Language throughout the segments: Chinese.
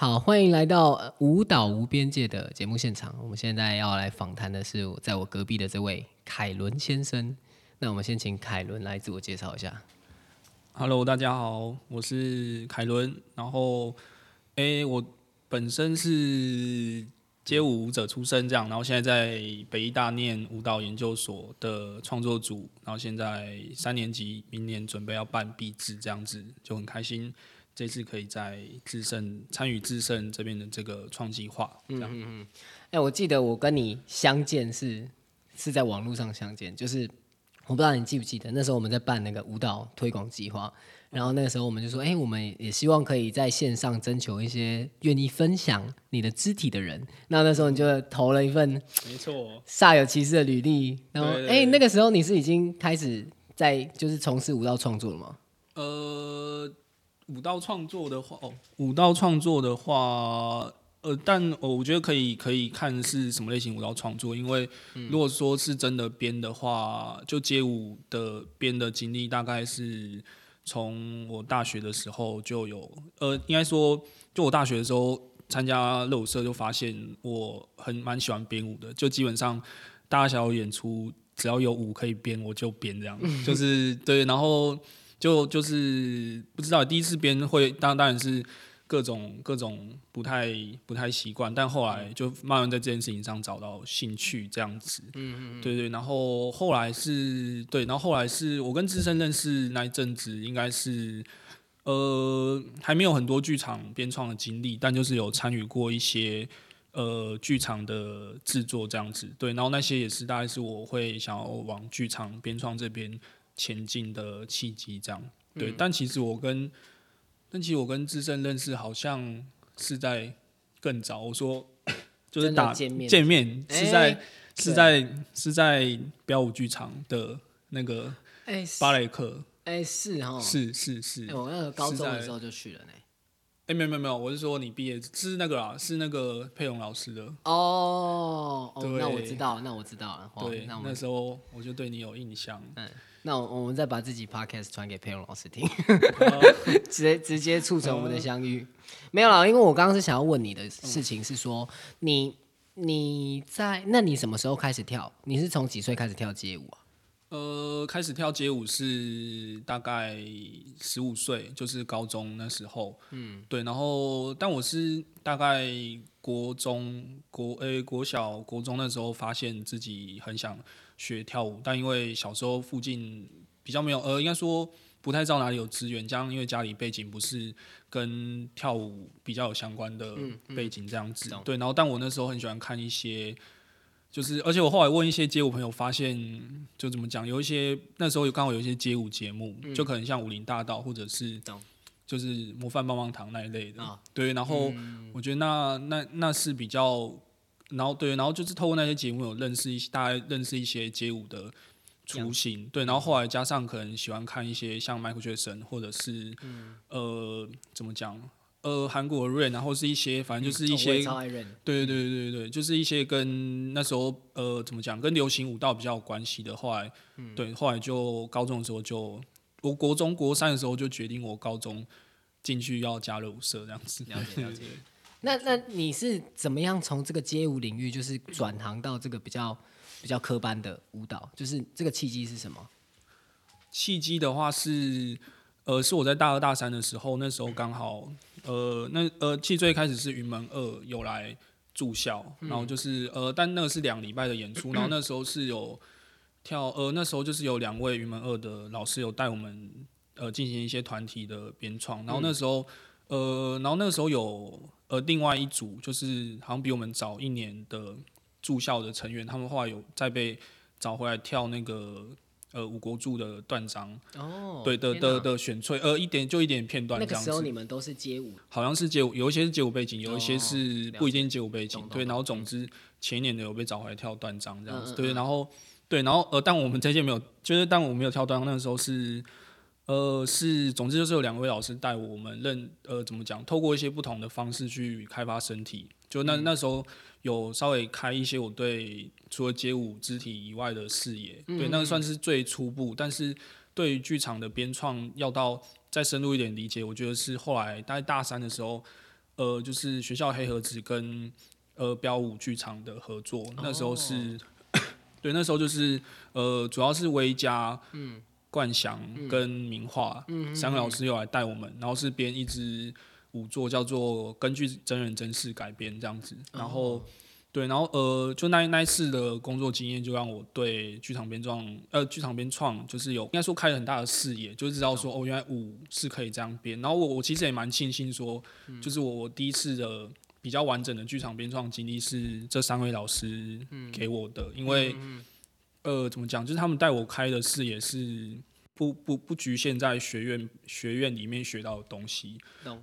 好，欢迎来到舞蹈无边界的节目现场。我们现在要来访谈的是在我隔壁的这位凯伦先生。那我们先请凯伦来自我介绍一下。Hello，大家好，我是凯伦。然后，诶，我本身是街舞舞者出身，这样，然后现在在北医大念舞蹈研究所的创作组，然后现在三年级，明年准备要办毕制，这样子就很开心。这次可以在智胜参与智胜这边的这个创计划，这样。哎、我记得我跟你相见是是在网络上相见，就是我不知道你记不记得，那时候我们在办那个舞蹈推广计划，然后那个时候我们就说，哎、我们也希望可以在线上征求一些愿意分享你的肢体的人。那那时候你就投了一份没错，煞有其事的履历，然后哎、那个时候你是已经开始在就是从事舞蹈创作了吗？呃，舞蹈创作的话，哦，舞蹈创作的话，呃，但哦，我觉得可以可以看是什么类型舞蹈创作，因为如果说是真的编的话，就街舞的编的经历，大概是从我大学的时候就有，呃，应该说，就我大学的时候参加热舞社，就发现我很蛮喜欢编舞的，就基本上大小演出只要有舞可以编，我就编这样，就是对，然后。就就是不知道第一次编会当当然是各种各种不太不太习惯，但后来就慢慢在这件事情上找到兴趣，这样子。嗯嗯对对，然后后来是对，然后后来是我跟资深认识那一阵子，应该是呃还没有很多剧场编创的经历，但就是有参与过一些。呃，剧场的制作这样子，对，然后那些也是大概是我会想要往剧场编创这边前进的契机，这样对。但其实我跟，但其实我跟资深认识好像是在更早。我说 就是打见面见面哎是在、对是在是在标舞剧场的那个哎、芭蕾课，哎、是哈，是是是。哎、我那个高中的时候就去了呢。哎、没有没有没有，我是说你毕业是那个啦，是那个佩蓉老师的。哦，哦，对那我知道，那我知道了。哇对，那我那时候我就对你有印象。那我我们再把自己 podcast 传给佩蓉老师听，哦 直接直接促成我们的相遇。没有啦，因为我刚刚是想要问你的事情是说，你你在那你什么时候开始跳？你是从几岁开始跳街舞啊？呃，开始跳街舞是大概十五岁，就是高中那时候。嗯，对，然后但我是大概国中国诶、国小国中那时候发现自己很想学跳舞，但因为小时候附近比较没有，呃，应该说不太知道哪里有资源，加上因为家里背景不是跟跳舞比较有相关的背景这样子。懂对，然后但我那时候很喜欢看一些。就是，而且我后来问一些街舞朋友，发现就怎么讲，有一些那时候有刚好有一些街舞节目，就可能像武林大道或者是就是模范棒棒糖那一类的，啊对。然后我觉得那那那是比较，然后对，然后就是透过那些节目有认识一些，大概认识一些街舞的雏形，对。然后后来加上可能喜欢看一些像 Michael Jackson 或者是、呃怎么讲，呃韩国的 Rain，然后是一些反正就是一些。对对对对对，就是一些跟那时候呃怎么讲，跟流行舞蹈比较有关系的。后来，对，后来就高中的时候就，我国中国三的时候就决定我高中进去要加入舞社这样子。了解了解。那那你是怎么样从这个街舞领域，就是转行到这个比较比较科班的舞蹈？就是这个契机是什么？契机的话是，呃，是我在大二大三的时候，那时候刚好，呃，那呃，其实最开始是云门二有来住校，然后就是呃，但那个是两礼拜的演出，然后那时候是有跳，呃，那时候就是有两位云门二的老师有带我们呃进行一些团体的编创，然后那时候，呃，然后那个时候有呃另外一组就是好像比我们早一年的住校的成员，他们后来有再被找回来跳那个。呃，五国柱的断章，哦，对的的的选粹，呃，一点就一点片段那个时候你们都是街舞，好像是街舞，有一些是街舞背景，有一些哦是不一定街舞背景懂，对，懂然后总之前一年的有被找回来跳断章这样子，嗯嗯对，然后对，然后呃，但我们这届没有，就是但我没有跳断章，那个时候是呃是，总之就是有两位老师带我们认呃怎么讲，透过一些不同的方式去开发身体，就那、那时候有稍微开一些我对除了街舞肢体以外的视野，对，那个算是最初步，但是对于剧场的编创要到再深入一点理解，我觉得是后来大概大三的时候。呃，就是学校黑盒子跟呃标舞剧场的合作，那时候是，对，那时候就是呃，主要是微加、嗯，冠翔跟名画，嗯，三个老师又来带我们，然后是编一支舞作，叫做根据真人真事改编这样子，然后。对，然后呃，就那那一次的工作经验，就让我对剧场编创，呃，剧场编创就是有应该说开了很大的视野，就知道说哦，原来舞是可以这样编。然后我我其实也蛮庆幸说，就是我我第一次的比较完整的剧场编创经历是这三位老师给我的，因为呃，怎么讲，就是他们带我开的视野是。不不不局限在学院学院里面学到的东西，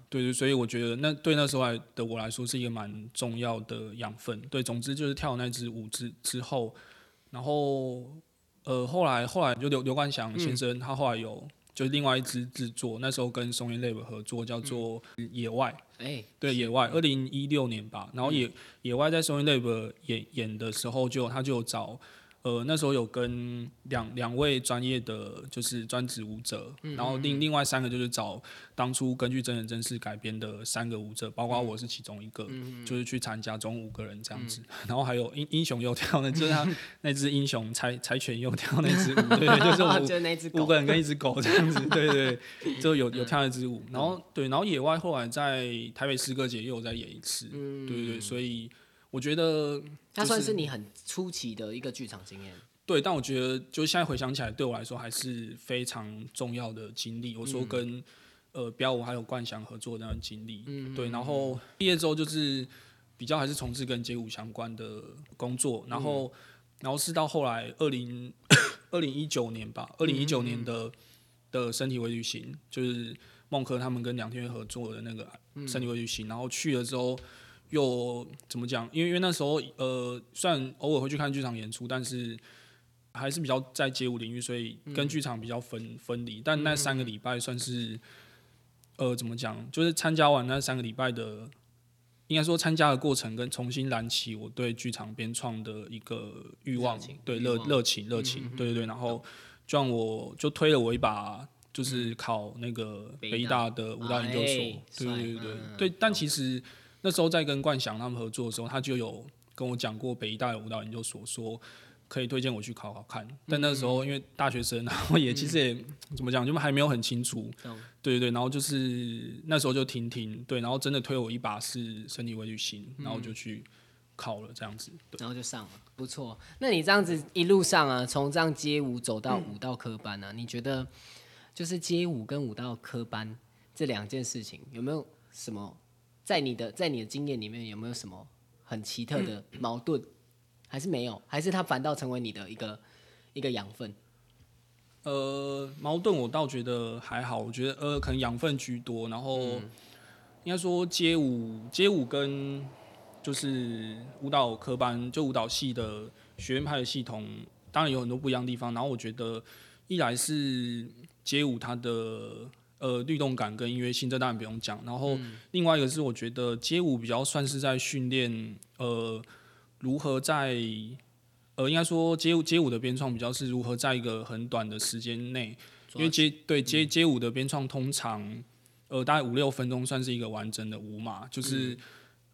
对对，所以我觉得那对那时候来的我来说是一个蛮重要的养分。对，总之就是跳那支舞之之后，然后呃后来后来就刘刘冠祥先生他后来有就是另外一支制作，那时候跟松烟 lab 合作叫做野外，哎，对野外，二零一六年吧，然后野野外在松烟 lab 演演的时候就他就找。呃，那时候有跟两两位专业的就是专职舞者，然后另另外三个就是找当初根据真人真事改编的三个舞者，包括我是其中一个，就是去参加总五个人这样子，然后还有英英雄又跳那就是他 那只英雄柴柴犬又跳那只舞，对，对 就是五五个人跟一只狗这样子，对对，就有有跳那支舞，然后对，然后野外后来在台北诗歌节又有再演一次，对对对，所以。我觉得它算是你很初期的一个剧场经验。对，但我觉得就现在回想起来，对我来说还是非常重要的经历。我说跟呃标舞还有冠翔合作那段经历，对。然后毕业之后就是比较还是从事跟街舞相关的工作。然后，然后是到后来二零 二零一九年吧，二零一九年的的身体微旅行，就是孟科他们跟梁天月合作的那个身体微旅行。然后去了之后。又怎么讲？因为因为那时候呃，虽然偶尔会去看剧场演出，但是还是比较在街舞领域，所以跟剧场比较分分离。但那三个礼拜算是呃，怎么讲？就是参加完那三个礼拜的，应该说参加的过程跟重新燃起我对剧场编创的一个欲望，对热热情热情，对对对。然后就让我就推了我一把，就是考那个北大的舞蹈研究所，对对对对对。但其实。那时候在跟冠翔他们合作的时候，他就有跟我讲过北医大舞蹈研究所，说可以推荐我去考考看。但那时候因为大学生，然后也其实也怎么讲，就还没有很清楚。对对对，然后就是那时候就停停，对，然后真的推我一把是身体微旅行，然后就去考了这样子。然后就上了，不错。那你这样子一路上啊，从这样街舞走到舞蹈科班啊？你觉得就是街舞跟舞蹈科班这两件事情有没有什么？在你的在你的经验里面，有没有什么很奇特的矛盾？还是没有？还是它反倒成为你的一个一个养分？呃，矛盾我倒觉得还好，我觉得呃可能养分居多。然后应该说街舞街舞跟就是舞蹈科班就舞蹈系的学院派的系统，当然有很多不一样的地方。然后我觉得一来是街舞它的。呃，律动感跟音乐性，这当然不用讲。然后另外一个是，我觉得街舞比较算是在训练，呃，如何在，呃，应该说街舞街舞的编创比较是如何在一个很短的时间内，因为街对街街舞的编创通常，呃，大概五六分钟算是一个完整的舞码，就是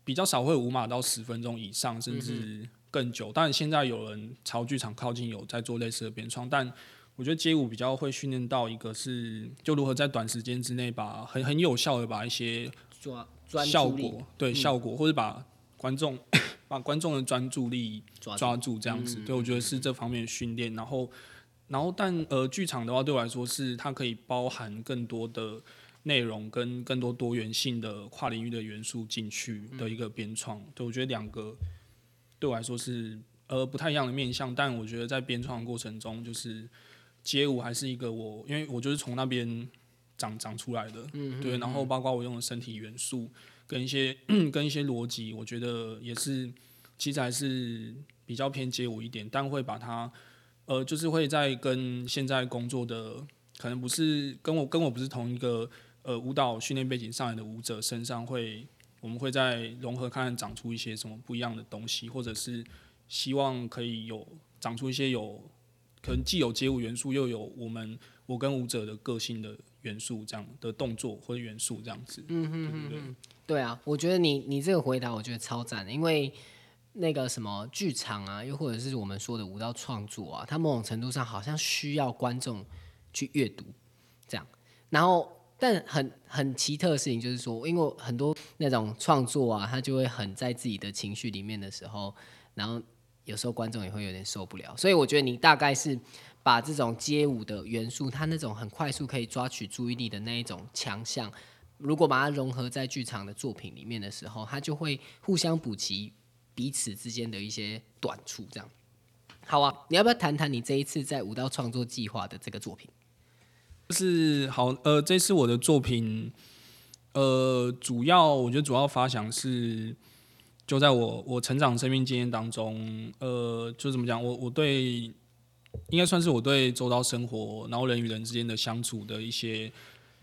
比较少会舞码到十分钟以上，甚至更久。当然现在有人朝剧场靠近，有在做类似的编创，但我觉得街舞比较会训练到一个是，就如何在短时间之内把很很有效的把一些抓效果对效果，或者把观众把观众的专注力抓住这样子。对我觉得是这方面训练。然后然后但呃剧场的话对我来说是它可以包含更多的内容跟更多多元性的跨领域的元素进去的一个编创。对我觉得两个对我来说是呃不太一样的面向，但我觉得在编创的过程中就是。街舞还是一个我，因为我就是从那边长长出来的，对，然后包括我用的身体元素跟一些 跟一些逻辑，我觉得也是其实还是比较偏街舞一点，但会把它呃，就是会在跟现在工作的可能不是跟我跟我不是同一个呃舞蹈训练背景上来的舞者身上，会我们会在融合看看长出一些什么不一样的东西，或者是希望可以有长出一些有。可能既有街舞元素，又有我们我跟舞者的个性的元素，这样的动作或者元素这样子。嗯嗯嗯，对啊，我觉得你你这个回答我觉得超赞的，因为那个什么剧场啊，又或者是我们说的舞蹈创作啊，它某种程度上好像需要观众去阅读，这样。然后，但很很奇特的事情就是说，因为很多那种创作啊，他就会很在自己的情绪里面的时候，然后有时候观众也会有点受不了。所以我觉得你大概是把这种街舞的元素，它那种很快速可以抓取注意力的那一种强项。如果把它融合在剧场的作品里面的时候，它就会互相补齐彼此之间的一些短处。这样，好啊，你要不要谈谈你这一次在舞蹈创作计划的这个作品？就是好，呃，这次我的作品，呃，主要我觉得主要发想是就在我我成长生命经验当中，呃，就怎么讲，我我对应该算是我对周遭生活，然后人与人之间的相处的一些。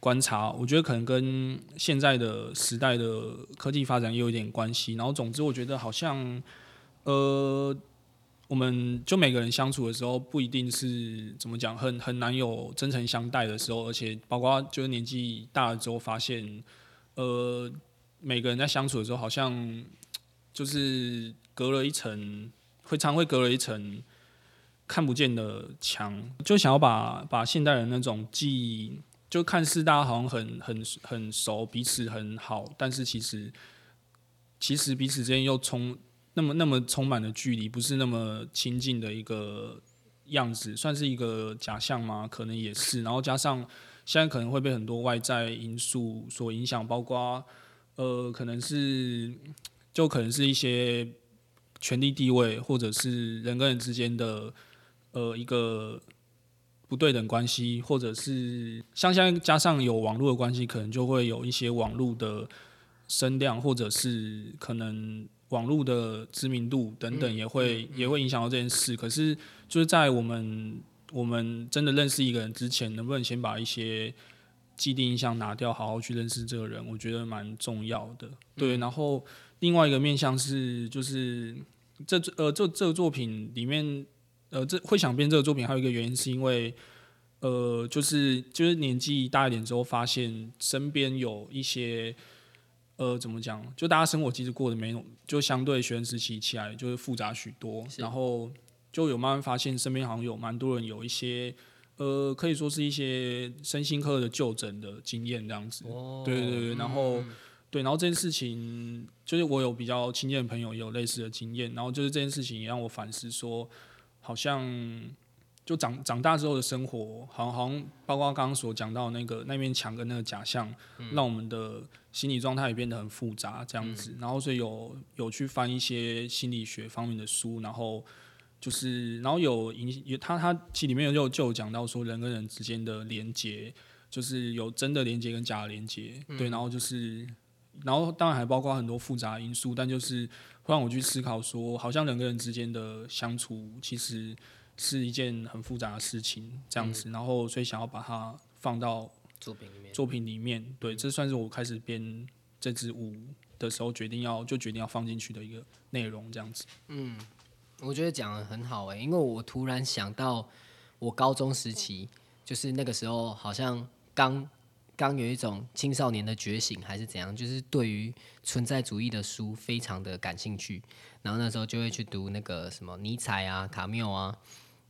观察，我觉得可能跟现在的时代的科技发展也有一点关系。然后，总之，我觉得好像，呃，我们就每个人相处的时候，不一定是怎么讲，很很难有真诚相待的时候。而且，包括就是年纪大了之后，发现，呃，每个人在相处的时候，好像就是隔了一层，会常会隔了一层看不见的墙，就想要把把现代人那种记忆。就看似大家好像很很很熟，彼此很好，但是其实其实彼此之间又充那么那么充满了距离，不是那么亲近的一个样子，算是一个假象吗？可能也是。然后加上现在可能会被很多外在因素所影响，包括呃，可能是就可能是一些权力地位，或者是人跟人之间的呃一个。不对等关系，或者是像现在加上有网络的关系，可能就会有一些网络的声量，或者是可能网络的知名度等等，也会也会影响到这件事。可是就是在我们我们真的认识一个人之前，能不能先把一些既定印象拿掉，好好去认识这个人，我觉得蛮重要的。对，然后另外一个面向是，就是这呃这这个作品里面。呃，这会想编这个作品，还有一个原因是因为，呃，就是就是年纪大一点之后，发现身边有一些，呃，怎么讲？就大家生活其实过得没有，就相对学生时期起来就是复杂许多。然后就有慢慢发现，身边好像有蛮多人有一些，呃，可以说是一些身心科的就诊的经验这样子。哦，对对对，然后对，然后这件事情就是我有比较亲近的朋友也有类似的经验，然后就是这件事情也让我反思说。好像就长长大之后的生活，好像好像包括刚刚所讲到那个那面墙跟那个假象，让我们的心理状态也变得很复杂，这样子。然后所以有有去翻一些心理学方面的书，然后就是然后有影也他他其实里面就就有讲到说人跟人之间的连接，就是有真的连接跟假的连接，对，然后就是然后当然还包括很多复杂因素，但就是会。让我去思考，说好像人跟人之间的相处其实是一件很复杂的事情，这样子。然后，所以想要把它放到作品里面。作品里面，对，这算是我开始编这支舞的时候决定要就决定要放进去的一个内容，这样子。嗯，我觉得讲的很好诶，因为我突然想到我高中时期，就是那个时候好像刚。刚有一种青少年的觉醒，还是怎样？就是对于存在主义的书非常的感兴趣，然后那时候就会去读那个什么尼采啊、卡缪啊，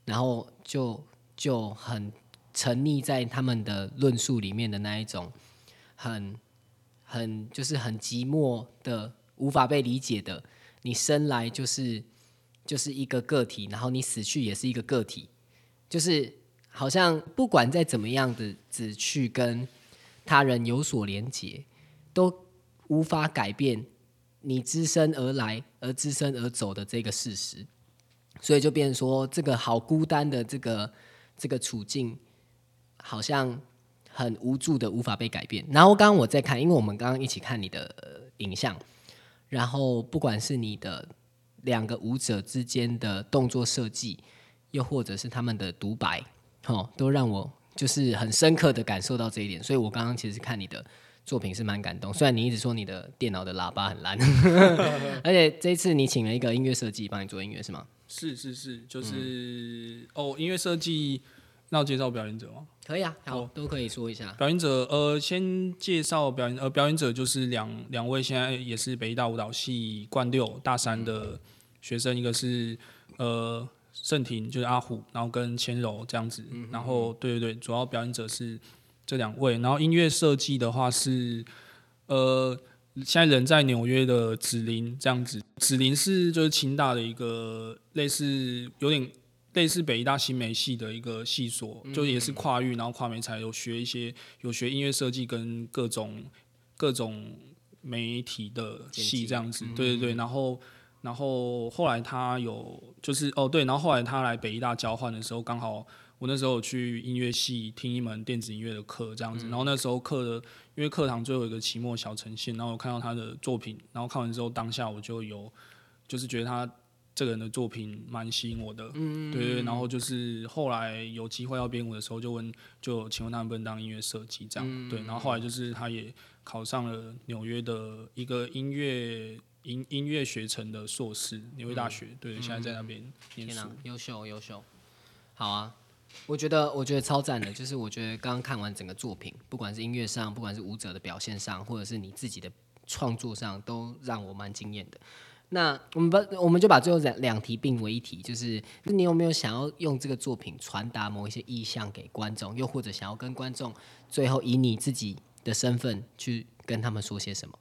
然后就就很沉溺在他们的论述里面的那一种，很很就是很寂寞的、无法被理解的。你生来就是就是一个个体，然后你死去也是一个个体，就是好像不管再怎么样的只去跟。他人有所连结，都无法改变你只身而来而只身而走的这个事实，所以就变成说，这个好孤单的这个这个处境，好像很无助的，无法被改变。然后刚刚我在看，因为我们刚刚一起看你的影像，然后不管是你的两个舞者之间的动作设计，又或者是他们的独白，哦，都让我。就是很深刻的感受到这一点，所以我刚刚其实看你的作品是蛮感动。虽然你一直说你的电脑的喇叭很烂，而且这一次你请了一个音乐设计帮你做音乐是吗？是是是，就是哦，音乐设计，那我介绍表演者吗？可以啊，好，都可以说一下。表演者，呃，先介绍表演，呃，表演者就是两两位，现在也是北大舞蹈系冠六大三的学生，一个是呃盛廷，就是阿虎，然后跟千柔这样子。然后，对对对，主要表演者是这两位。然后音乐设计的话是，呃，现在人在纽约的紫林这样子。紫林是就是清大的一个类似有点。类似北大新媒系的一个系所，就也是跨域，然后跨媒才有学一些，有学音乐设计跟各种各种媒体的系这样子，对对对。然后然后后来他有就是哦对，然后后来他来北大交换的时候，刚好我那时候去音乐系听一门电子音乐的课这样子，然后那时候课的因为课堂最后一个期末小呈现，然后我看到他的作品，然后看完之后当下我就有就是觉得他。这个人的作品蛮吸引我的，对对，然后就是后来有机会要编舞的时候，就问，就请问他能不能当音乐设计这样，对，然后后来就是他也考上了纽约的一个音乐音音乐学程的硕士，纽约大学，对，现在在那边念书，优秀优秀，好啊，我觉得我觉得超赞的，就是我觉得刚刚看完整个作品，不管是音乐上，不管是舞者的表现上，或者是你自己的创作上，都让我蛮惊艳的。那我们把我们就把最后两两题并为一题，就是你有没有想要用这个作品传达某一些意向给观众，又或者想要跟观众最后以你自己的身份去跟他们说些什么？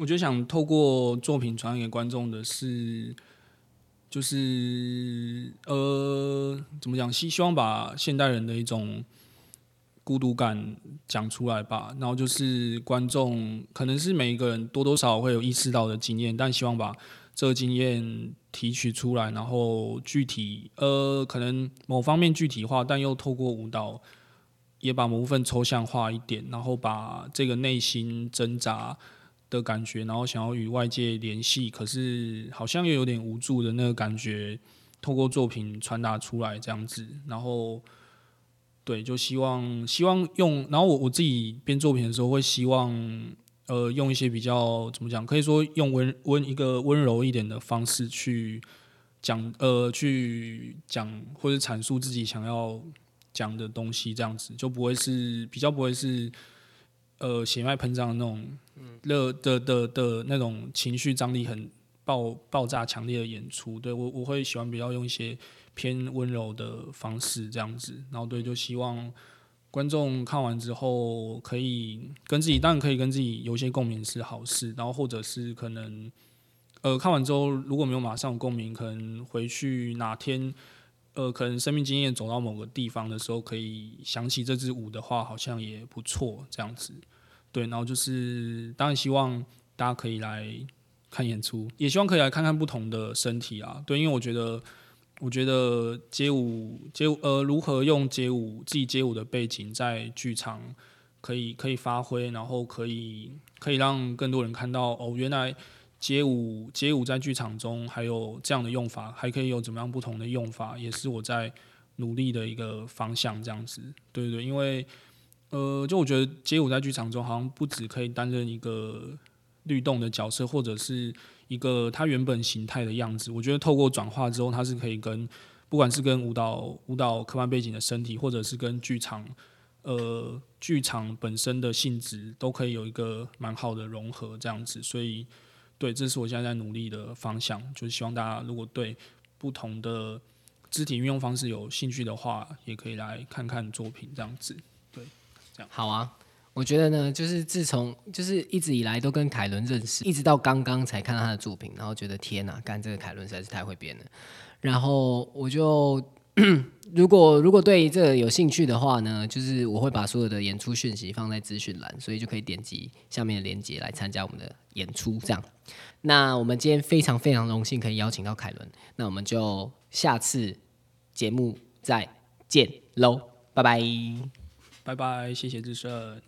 我觉得想透过作品传给观众的是，就是呃，怎么讲？希希望把现代人的一种。孤独感讲出来吧，然后就是观众可能是每一个人多多少少会有意识到的经验，但希望把这个经验提取出来，然后具体呃可能某方面具体化，但又透过舞蹈也把某部分抽象化一点，然后把这个内心挣扎的感觉，然后想要与外界联系，可是好像又有点无助的那个感觉，透过作品传达出来这样子，然后。对，就希望希望用，然后我我自己编作品的时候会希望，呃，用一些比较怎么讲，可以说用温温一个温柔一点的方式去讲，呃，去讲或者阐述自己想要讲的东西，这样子就不会是比较不会是呃血脉喷张的那种，热的的的那种情绪张力很爆爆炸强烈的演出。对我我会喜欢比较用一些。偏温柔的方式这样子，然后对，就希望观众看完之后可以跟自己，当然可以跟自己有一些共鸣是好事，然后或者是可能，呃，看完之后如果没有马上共鸣，可能回去哪天，呃，可能生命经验走到某个地方的时候，可以想起这支舞的话，好像也不错这样子。对，然后就是当然希望大家可以来看演出，也希望可以来看看不同的身体啊。对，因为我觉得。我觉得街舞街舞呃，如何用街舞自己街舞的背景在剧场可以可以发挥，然后可以可以让更多人看到哦，原来街舞街舞在剧场中还有这样的用法，还可以有怎么样不同的用法，也是我在努力的一个方向。这样子，对对对，因为呃，就我觉得街舞在剧场中好像不止可以担任一个律动的角色，或者是。一个它原本形态的样子，我觉得透过转化之后，它是可以跟不管是跟舞蹈舞蹈科班背景的身体，或者是跟剧场呃剧场本身的性质，都可以有一个蛮好的融合这样子。所以，对，这是我现在在努力的方向，就是希望大家如果对不同的肢体运用方式有兴趣的话，也可以来看看作品这样子。对，这样好啊。我觉得呢，就是自从就是一直以来都跟凯伦认识，一直到刚刚才看到他的作品，然后觉得天哪，干这个凯伦实在是太会编了。然后我就 如果如果对这个有兴趣的话呢，就是我会把所有的演出讯息放在资讯栏，所以就可以点击下面的链接来参加我们的演出。这样，那我们今天非常非常荣幸可以邀请到凯伦，那我们就下次节目再见喽，拜拜。拜拜，谢谢志胜。